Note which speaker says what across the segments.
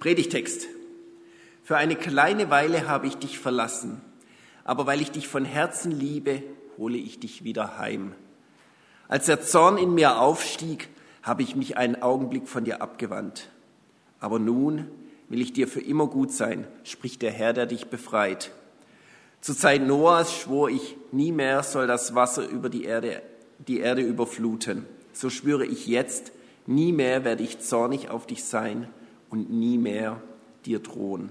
Speaker 1: Predigtext. Für eine kleine Weile habe ich dich verlassen, aber weil ich dich von Herzen liebe, hole ich dich wieder heim. Als der Zorn in mir aufstieg, habe ich mich einen Augenblick von dir abgewandt. Aber nun will ich dir für immer gut sein, spricht der Herr, der dich befreit. Zur Zeit Noahs schwor ich, nie mehr soll das Wasser über die Erde, die Erde überfluten. So schwöre ich jetzt, nie mehr werde ich zornig auf dich sein und nie mehr dir drohen.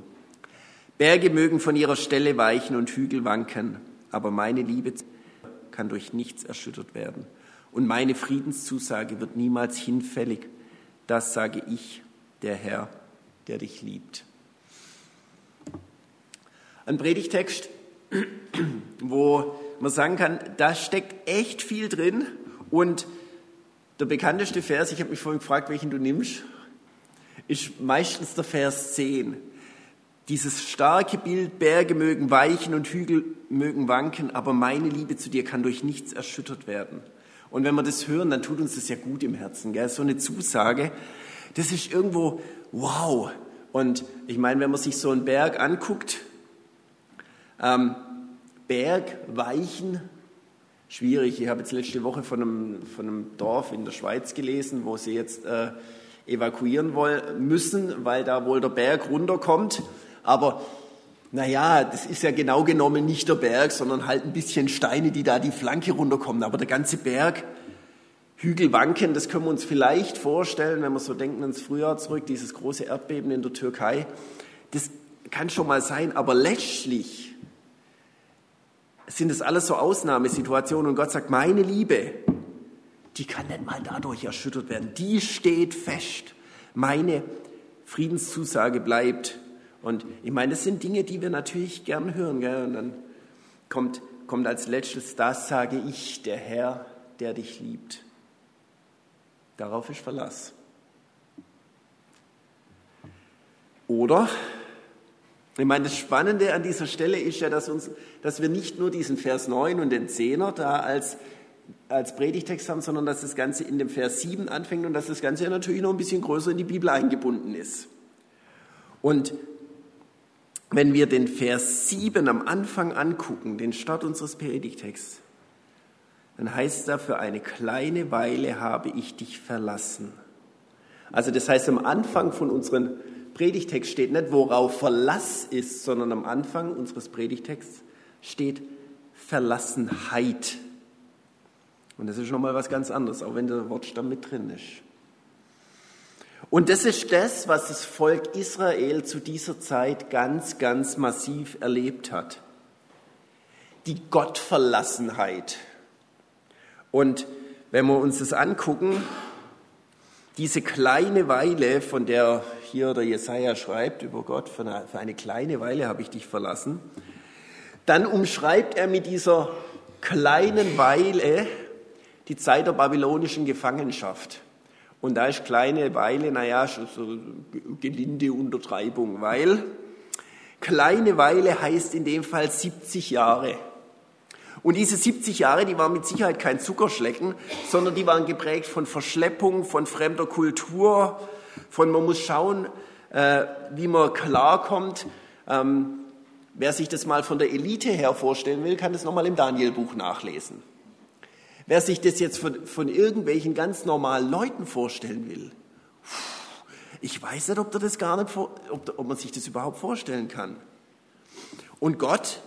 Speaker 1: Berge mögen von ihrer Stelle weichen und Hügel wanken, aber meine Liebe kann durch nichts erschüttert werden. Und meine Friedenszusage wird niemals hinfällig. Das sage ich, der Herr, der dich liebt. Ein Predigtext, wo man sagen kann, da steckt echt viel drin. Und der bekannteste Vers, ich habe mich vorhin gefragt, welchen du nimmst, ist meistens der Vers 10. Dieses starke Bild, Berge mögen weichen und Hügel mögen wanken, aber meine Liebe zu dir kann durch nichts erschüttert werden. Und wenn wir das hören, dann tut uns das ja gut im Herzen. Gell? So eine Zusage, das ist irgendwo wow. Und ich meine, wenn man sich so einen Berg anguckt, ähm, Berg, Weichen, schwierig. Ich habe jetzt letzte Woche von einem, von einem Dorf in der Schweiz gelesen, wo sie jetzt äh, evakuieren wollen, müssen, weil da wohl der Berg runterkommt. Aber naja, das ist ja genau genommen nicht der Berg, sondern halt ein bisschen Steine, die da die Flanke runterkommen. Aber der ganze Berg, Hügel wanken, das können wir uns vielleicht vorstellen, wenn wir so denken ins Frühjahr zurück, dieses große Erdbeben in der Türkei. Das kann schon mal sein, aber letztlich sind es alles so Ausnahmesituationen und Gott sagt, meine Liebe, die kann nicht mal dadurch erschüttert werden. Die steht fest. Meine Friedenszusage bleibt. Und ich meine, das sind Dinge, die wir natürlich gern hören. Gell? Und dann kommt, kommt als letztes, das sage ich, der Herr, der dich liebt. Darauf ist Verlass. Oder, ich meine, das Spannende an dieser Stelle ist ja, dass, uns, dass wir nicht nur diesen Vers 9 und den 10er da als, als Predigtext haben, sondern dass das Ganze in dem Vers 7 anfängt und dass das Ganze ja natürlich noch ein bisschen größer in die Bibel eingebunden ist. Und wenn wir den Vers 7 am Anfang angucken, den Start unseres Predigtexts, dann heißt da, für eine kleine Weile habe ich dich verlassen. Also das heißt, am Anfang von unserem Predigtext steht nicht, worauf Verlass ist, sondern am Anfang unseres Predigtexts steht Verlassenheit. Und das ist nochmal was ganz anderes, auch wenn der Wortstamm mit drin ist. Und das ist das, was das Volk Israel zu dieser Zeit ganz, ganz massiv erlebt hat. Die Gottverlassenheit. Und wenn wir uns das angucken, diese kleine Weile, von der hier der Jesaja schreibt über Gott, für eine, für eine kleine Weile habe ich dich verlassen, dann umschreibt er mit dieser kleinen Weile die Zeit der babylonischen Gefangenschaft. Und da ist kleine Weile, naja, so gelinde Untertreibung, weil kleine Weile heißt in dem Fall 70 Jahre. Und diese 70 Jahre, die waren mit Sicherheit kein Zuckerschlecken, sondern die waren geprägt von Verschleppung, von fremder Kultur, von man muss schauen, äh, wie man klarkommt. Ähm, wer sich das mal von der Elite her vorstellen will, kann das nochmal im Danielbuch nachlesen. Wer sich das jetzt von, von irgendwelchen ganz normalen Leuten vorstellen will, ich weiß nicht, ob, das gar nicht, ob, ob man sich das überhaupt vorstellen kann. Und Gott,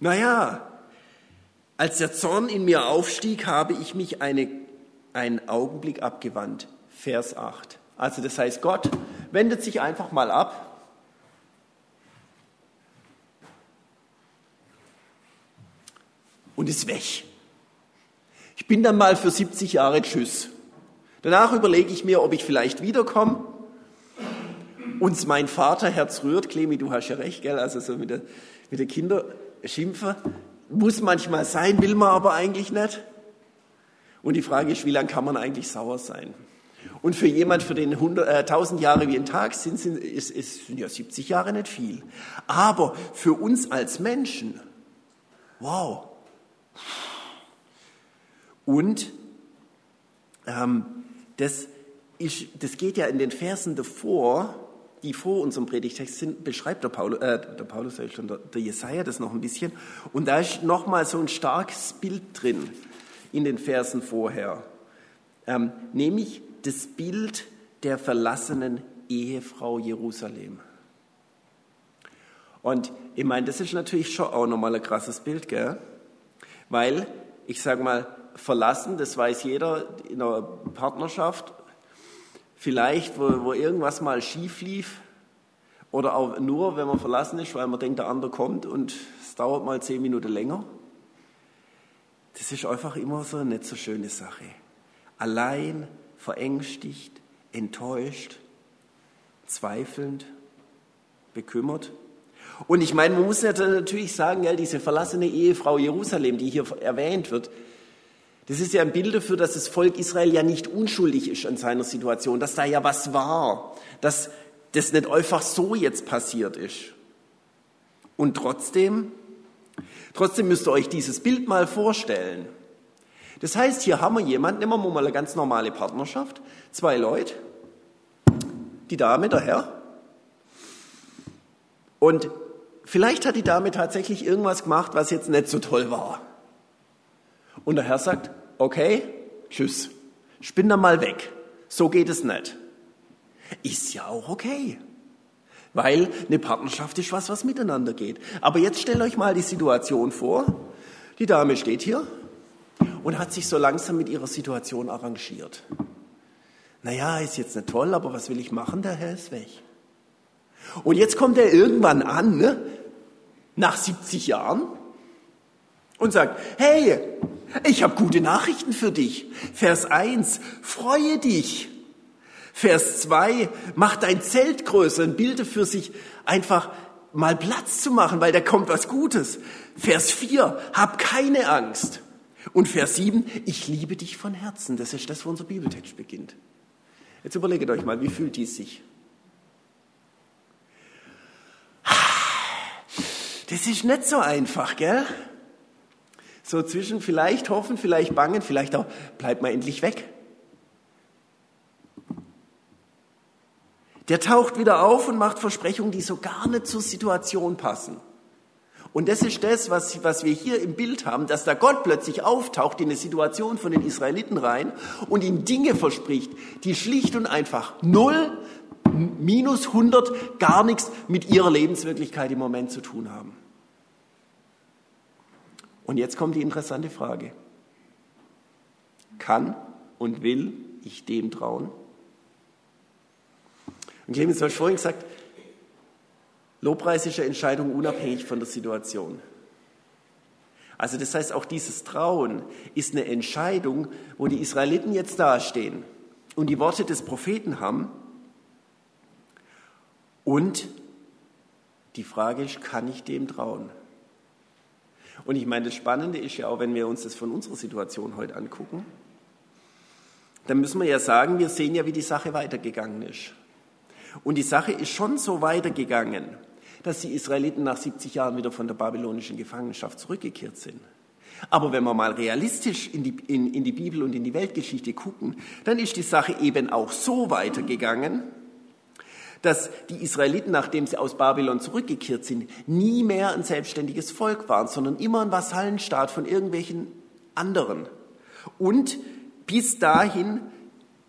Speaker 1: naja, als der Zorn in mir aufstieg, habe ich mich eine, einen Augenblick abgewandt. Vers 8. Also das heißt, Gott wendet sich einfach mal ab und ist weg. Ich bin dann mal für 70 Jahre Tschüss. Danach überlege ich mir, ob ich vielleicht wiederkomme. Uns mein Vaterherz rührt, Clemi, du hast ja recht, gell? Also so mit der, mit der Kinder schimpfen muss manchmal sein, will man aber eigentlich nicht. Und die Frage ist, wie lange kann man eigentlich sauer sein? Und für jemand, für den 100, äh, 1000 Jahre wie ein Tag sind, sind, ist, ist, sind ja 70 Jahre nicht viel. Aber für uns als Menschen, wow, und ähm, das ist, das geht ja in den Versen davor, die vor unserem Predigtext sind, beschreibt der Paulus, äh, der Paulus, schon, der, der Jesaja das noch ein bisschen. Und da ist nochmal so ein starkes Bild drin in den Versen vorher. Ähm, nämlich das Bild der verlassenen Ehefrau Jerusalem. Und ich meine, das ist natürlich schon auch nochmal ein krasses Bild, gell? Weil, ich sage mal, verlassen, das weiß jeder in einer Partnerschaft, vielleicht, wo, wo irgendwas mal schief lief, oder auch nur, wenn man verlassen ist, weil man denkt, der andere kommt und es dauert mal zehn Minuten länger. Das ist einfach immer so eine nicht so schöne Sache. Allein, verängstigt, enttäuscht, zweifelnd, bekümmert. Und ich meine, man muss natürlich sagen, ja, diese verlassene Ehefrau Jerusalem, die hier erwähnt wird, das ist ja ein Bild dafür, dass das Volk Israel ja nicht unschuldig ist an seiner Situation, dass da ja was war, dass das nicht einfach so jetzt passiert ist. Und trotzdem, trotzdem müsst ihr euch dieses Bild mal vorstellen. Das heißt, hier haben wir jemanden, nehmen wir mal eine ganz normale Partnerschaft, zwei Leute, die Dame, der Herr. Und vielleicht hat die Dame tatsächlich irgendwas gemacht, was jetzt nicht so toll war. Und der Herr sagt, okay, tschüss, ich bin dann mal weg. So geht es nicht. Ist ja auch okay. Weil eine Partnerschaft ist was, was miteinander geht. Aber jetzt stellt euch mal die Situation vor. Die Dame steht hier und hat sich so langsam mit ihrer Situation arrangiert. Naja, ist jetzt nicht toll, aber was will ich machen? Der Herr ist weg. Und jetzt kommt er irgendwann an, ne? Nach 70 Jahren, und sagt, hey, ich habe gute Nachrichten für dich. Vers 1, freue dich. Vers 2, mach dein Zelt größer und bilde für sich einfach mal Platz zu machen, weil da kommt was Gutes. Vers 4, hab keine Angst. Und Vers 7, ich liebe dich von Herzen. Das ist das, wo unser Bibeltext beginnt. Jetzt überlegt euch mal, wie fühlt dies sich? Das ist nicht so einfach, gell? So zwischen vielleicht hoffen, vielleicht bangen, vielleicht auch bleibt mal endlich weg. Der taucht wieder auf und macht Versprechungen, die so gar nicht zur Situation passen. Und das ist das, was, was wir hier im Bild haben, dass da Gott plötzlich auftaucht in eine Situation von den Israeliten rein und ihnen Dinge verspricht, die schlicht und einfach null, minus 100, gar nichts mit ihrer Lebenswirklichkeit im Moment zu tun haben. Und jetzt kommt die interessante Frage. Kann und will ich dem trauen? Und Clemens, du hast vorhin gesagt, Lobpreis Entscheidung unabhängig von der Situation. Also das heißt, auch dieses Trauen ist eine Entscheidung, wo die Israeliten jetzt dastehen und die Worte des Propheten haben. Und die Frage ist, kann ich dem trauen? Und ich meine, das Spannende ist ja auch, wenn wir uns das von unserer Situation heute angucken, dann müssen wir ja sagen, wir sehen ja, wie die Sache weitergegangen ist. Und die Sache ist schon so weitergegangen, dass die Israeliten nach 70 Jahren wieder von der babylonischen Gefangenschaft zurückgekehrt sind. Aber wenn wir mal realistisch in die, in, in die Bibel und in die Weltgeschichte gucken, dann ist die Sache eben auch so weitergegangen, dass die Israeliten, nachdem sie aus Babylon zurückgekehrt sind, nie mehr ein selbstständiges Volk waren, sondern immer ein Vasallenstaat von irgendwelchen anderen. Und bis dahin,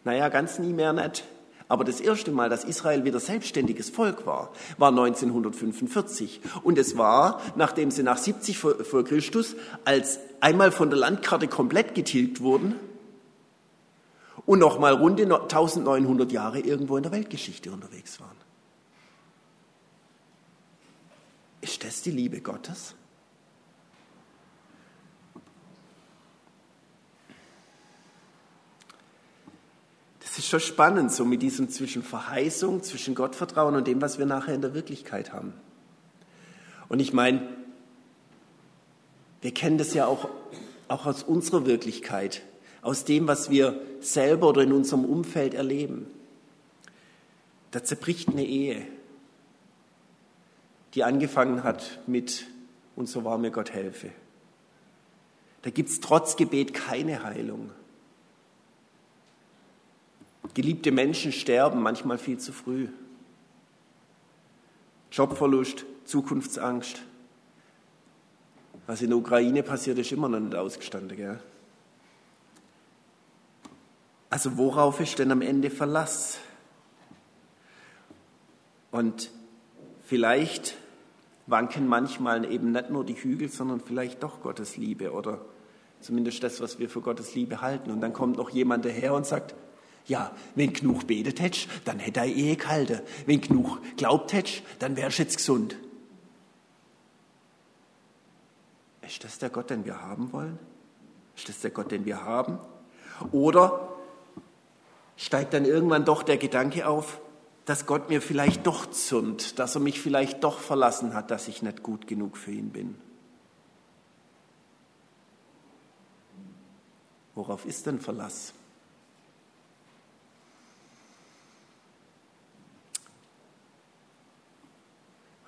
Speaker 1: naja, ganz nie mehr nicht, aber das erste Mal, dass Israel wieder selbstständiges Volk war, war 1945. Und es war, nachdem sie nach 70 vor Christus als einmal von der Landkarte komplett getilgt wurden und nochmal runde 1900 Jahre irgendwo in der Weltgeschichte unterwegs waren. Ist das die Liebe Gottes? ist schon spannend, so mit diesem zwischen Verheißung, zwischen Gottvertrauen und dem, was wir nachher in der Wirklichkeit haben. Und ich meine, wir kennen das ja auch, auch aus unserer Wirklichkeit, aus dem, was wir selber oder in unserem Umfeld erleben. Da zerbricht eine Ehe, die angefangen hat mit, und so war mir Gott helfe. Da gibt es trotz Gebet keine Heilung. Geliebte Menschen sterben manchmal viel zu früh. Jobverlust, Zukunftsangst. Was in der Ukraine passiert, ist immer noch nicht ausgestanden. Gell? Also worauf ist denn am Ende Verlass? Und vielleicht wanken manchmal eben nicht nur die Hügel, sondern vielleicht doch Gottes Liebe oder zumindest das, was wir für Gottes Liebe halten. Und dann kommt noch jemand daher und sagt, ja, wenn genug betet hättest, dann hätte er Ehe gehalten. Wenn genug glaubt hättest, dann wärst du jetzt gesund. Ist das der Gott, den wir haben wollen? Ist das der Gott, den wir haben? Oder steigt dann irgendwann doch der Gedanke auf, dass Gott mir vielleicht doch zürnt, dass er mich vielleicht doch verlassen hat, dass ich nicht gut genug für ihn bin. Worauf ist denn Verlass?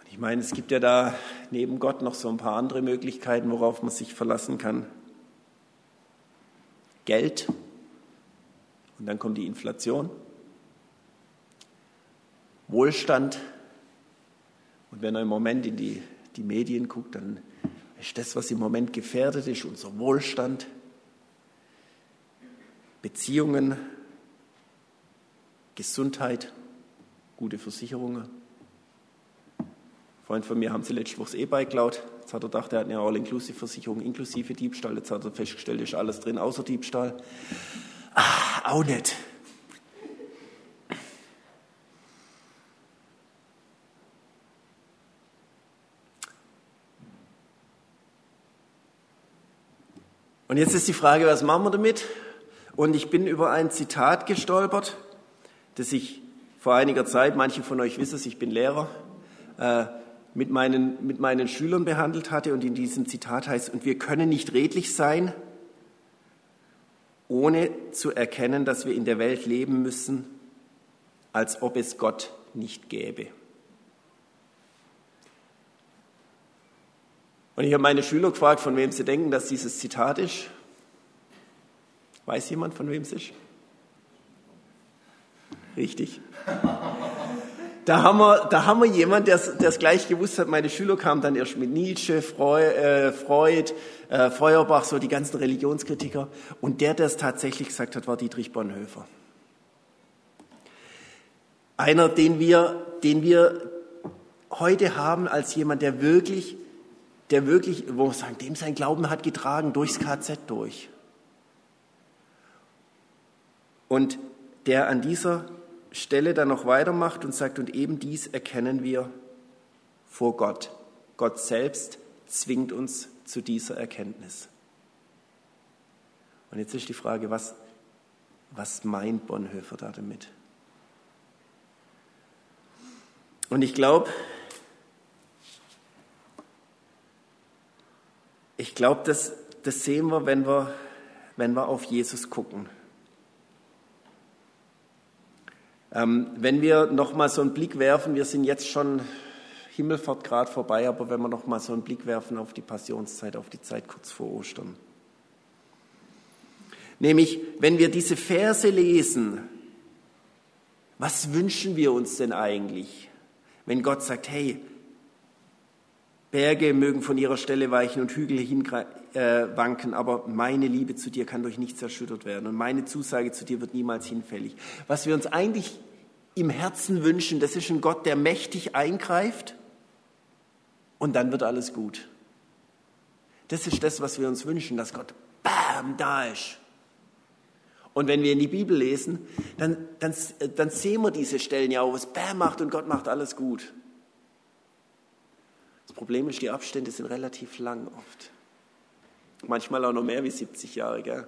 Speaker 1: Ich meine, es gibt ja da neben Gott noch so ein paar andere Möglichkeiten, worauf man sich verlassen kann. Geld und dann kommt die Inflation. Wohlstand. Und wenn er im Moment in die, die Medien guckt, dann ist das, was im Moment gefährdet ist, unser Wohlstand, Beziehungen, Gesundheit, gute Versicherungen. Ein Freund von mir haben sie letzte Woche das E-Bike geklaut. Jetzt hat er gedacht, er hat eine All-Inclusive-Versicherung inklusive Diebstahl. Jetzt hat er festgestellt, ist alles drin außer Diebstahl. Ah, auch nicht. Und jetzt ist die Frage, was machen wir damit? Und ich bin über ein Zitat gestolpert, das ich vor einiger Zeit, manche von euch wissen es, ich bin Lehrer, äh, mit, meinen, mit meinen Schülern behandelt hatte. Und in diesem Zitat heißt, und wir können nicht redlich sein, ohne zu erkennen, dass wir in der Welt leben müssen, als ob es Gott nicht gäbe. Und ich habe meine Schüler gefragt, von wem sie denken, dass dieses Zitat ist. Weiß jemand, von wem es ist? Richtig. Da haben wir, da haben wir jemanden, der es gleich gewusst hat. Meine Schüler kamen dann erst mit Nietzsche, Freud, äh, Freud äh, Feuerbach, so die ganzen Religionskritiker. Und der, der es tatsächlich gesagt hat, war Dietrich Bonhoeffer. Einer, den wir, den wir heute haben als jemand, der wirklich der wirklich, wo wir sagen, dem sein Glauben hat getragen durchs KZ durch. Und der an dieser Stelle dann noch weitermacht und sagt, und eben dies erkennen wir vor Gott. Gott selbst zwingt uns zu dieser Erkenntnis. Und jetzt ist die Frage, was, was meint Bonhoeffer da damit? Und ich glaube, Ich glaube, das, das sehen wir wenn, wir, wenn wir auf Jesus gucken. Ähm, wenn wir noch mal so einen Blick werfen, wir sind jetzt schon Himmelfahrt gerade vorbei, aber wenn wir noch mal so einen Blick werfen auf die Passionszeit, auf die Zeit kurz vor Ostern. Nämlich, wenn wir diese Verse lesen, was wünschen wir uns denn eigentlich, wenn Gott sagt, hey, Berge mögen von ihrer Stelle weichen und Hügel hinwanken, äh, aber meine Liebe zu dir kann durch nichts erschüttert werden und meine Zusage zu dir wird niemals hinfällig. Was wir uns eigentlich im Herzen wünschen, das ist ein Gott, der mächtig eingreift und dann wird alles gut. Das ist das, was wir uns wünschen, dass Gott bam da ist. Und wenn wir in die Bibel lesen, dann, dann, dann sehen wir diese Stellen ja, wo es bam macht und Gott macht alles gut. Problem ist, die Abstände sind relativ lang oft. Manchmal auch noch mehr wie 70 Jahre. Gell?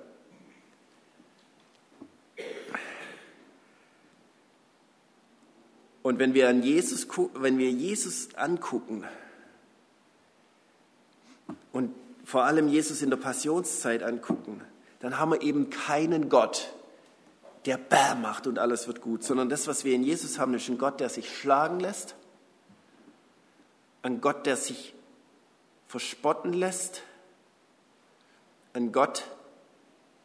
Speaker 1: Und wenn wir, an Jesus, wenn wir Jesus angucken und vor allem Jesus in der Passionszeit angucken, dann haben wir eben keinen Gott, der Bäm macht und alles wird gut, sondern das, was wir in Jesus haben, ist ein Gott, der sich schlagen lässt, ein Gott, der sich verspotten lässt, ein Gott,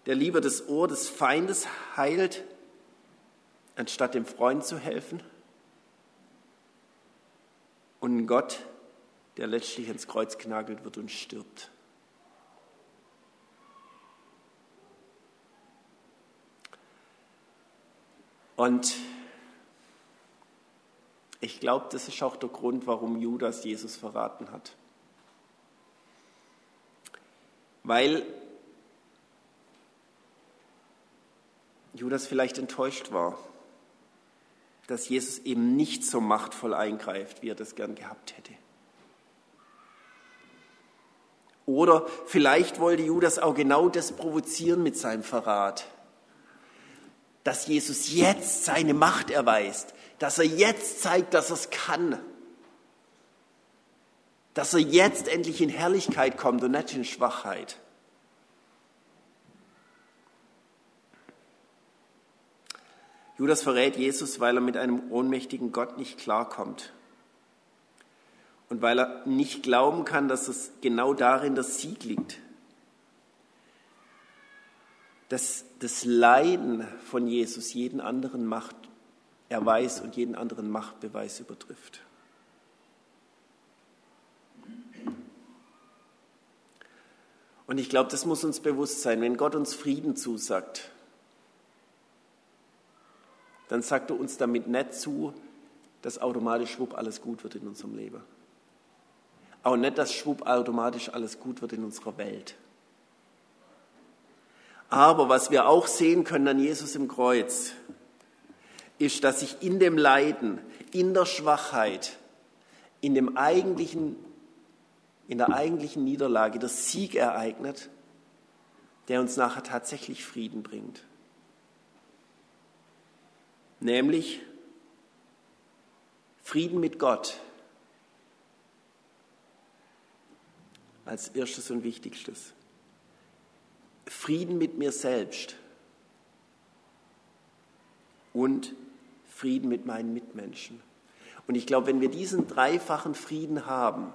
Speaker 1: der lieber das Ohr des Feindes heilt, anstatt dem Freund zu helfen und ein Gott, der letztlich ins Kreuz genagelt wird und stirbt. Und ich glaube, das ist auch der Grund, warum Judas Jesus verraten hat. Weil Judas vielleicht enttäuscht war, dass Jesus eben nicht so machtvoll eingreift, wie er das gern gehabt hätte. Oder vielleicht wollte Judas auch genau das provozieren mit seinem Verrat, dass Jesus jetzt seine Macht erweist, dass er jetzt zeigt, dass er es kann, dass er jetzt endlich in Herrlichkeit kommt und nicht in Schwachheit. Judas verrät Jesus, weil er mit einem ohnmächtigen Gott nicht klarkommt. Und weil er nicht glauben kann, dass es genau darin der Sieg liegt. Dass das Leiden von Jesus jeden anderen Machterweis und jeden anderen Machtbeweis übertrifft. Und ich glaube, das muss uns bewusst sein, wenn Gott uns Frieden zusagt, dann sagt er uns damit nicht zu, dass automatisch schwupp alles gut wird in unserem Leben. Auch nicht, dass schwupp automatisch alles gut wird in unserer Welt. Aber was wir auch sehen können an Jesus im Kreuz, ist, dass sich in dem Leiden, in der Schwachheit, in, dem eigentlichen, in der eigentlichen Niederlage der Sieg ereignet, der uns nachher tatsächlich Frieden bringt nämlich Frieden mit Gott als erstes und wichtigstes. Frieden mit mir selbst und Frieden mit meinen Mitmenschen. Und ich glaube, wenn wir diesen dreifachen Frieden haben,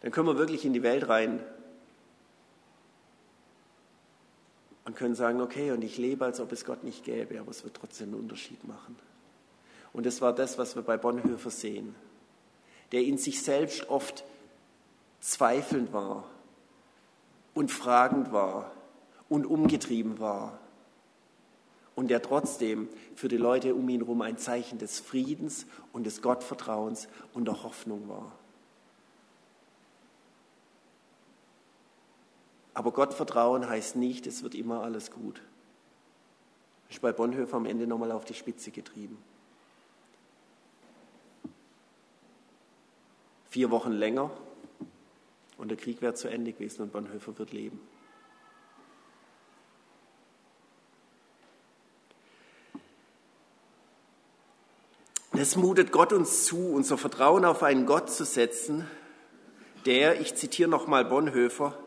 Speaker 1: dann können wir wirklich in die Welt rein und können sagen, okay, und ich lebe, als ob es Gott nicht gäbe, aber es wird trotzdem einen Unterschied machen. Und das war das, was wir bei Bonhoeffer sehen, der in sich selbst oft zweifelnd war und fragend war und umgetrieben war und der trotzdem für die Leute um ihn herum ein Zeichen des Friedens und des Gottvertrauens und der Hoffnung war. Aber Gott vertrauen heißt nicht, es wird immer alles gut. Das ist bei Bonhoeffer am Ende nochmal auf die Spitze getrieben. Vier Wochen länger und der Krieg wäre zu Ende gewesen und Bonhoeffer wird leben. Es mutet Gott uns zu, unser Vertrauen auf einen Gott zu setzen, der, ich zitiere nochmal Bonhoeffer,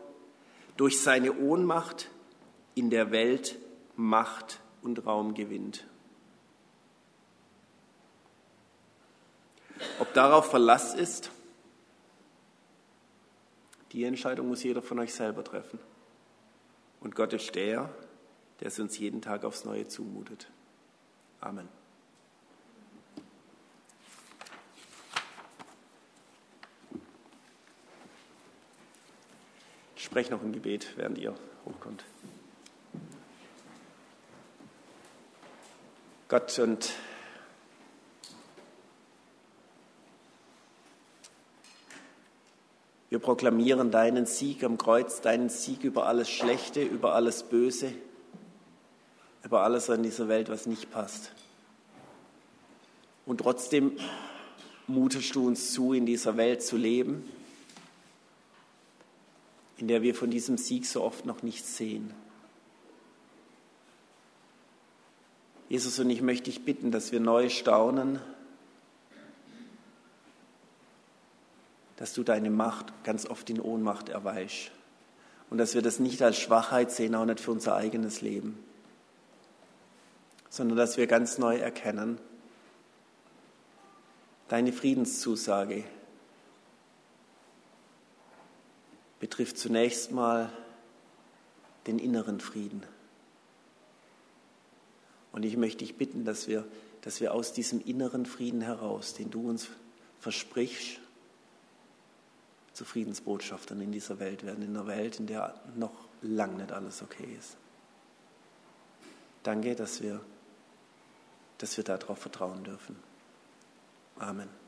Speaker 1: durch seine Ohnmacht in der Welt Macht und Raum gewinnt. Ob darauf Verlass ist, die Entscheidung muss jeder von euch selber treffen. Und Gott ist der, der es uns jeden Tag aufs Neue zumutet. Amen. spreche noch ein Gebet, während ihr hochkommt. Gott und wir proklamieren deinen Sieg am Kreuz, deinen Sieg über alles Schlechte, über alles Böse, über alles an dieser Welt, was nicht passt. Und trotzdem mutest du uns zu, in dieser Welt zu leben in der wir von diesem Sieg so oft noch nichts sehen. Jesus, und ich möchte dich bitten, dass wir neu staunen, dass du deine Macht ganz oft in Ohnmacht erweichst und dass wir das nicht als Schwachheit sehen, auch nicht für unser eigenes Leben, sondern dass wir ganz neu erkennen, deine Friedenszusage betrifft zunächst mal den inneren Frieden. Und ich möchte dich bitten, dass wir, dass wir aus diesem inneren Frieden heraus, den du uns versprichst, zu Friedensbotschaftern in dieser Welt werden, in einer Welt, in der noch lang nicht alles okay ist. Danke, dass wir, dass wir darauf vertrauen dürfen. Amen.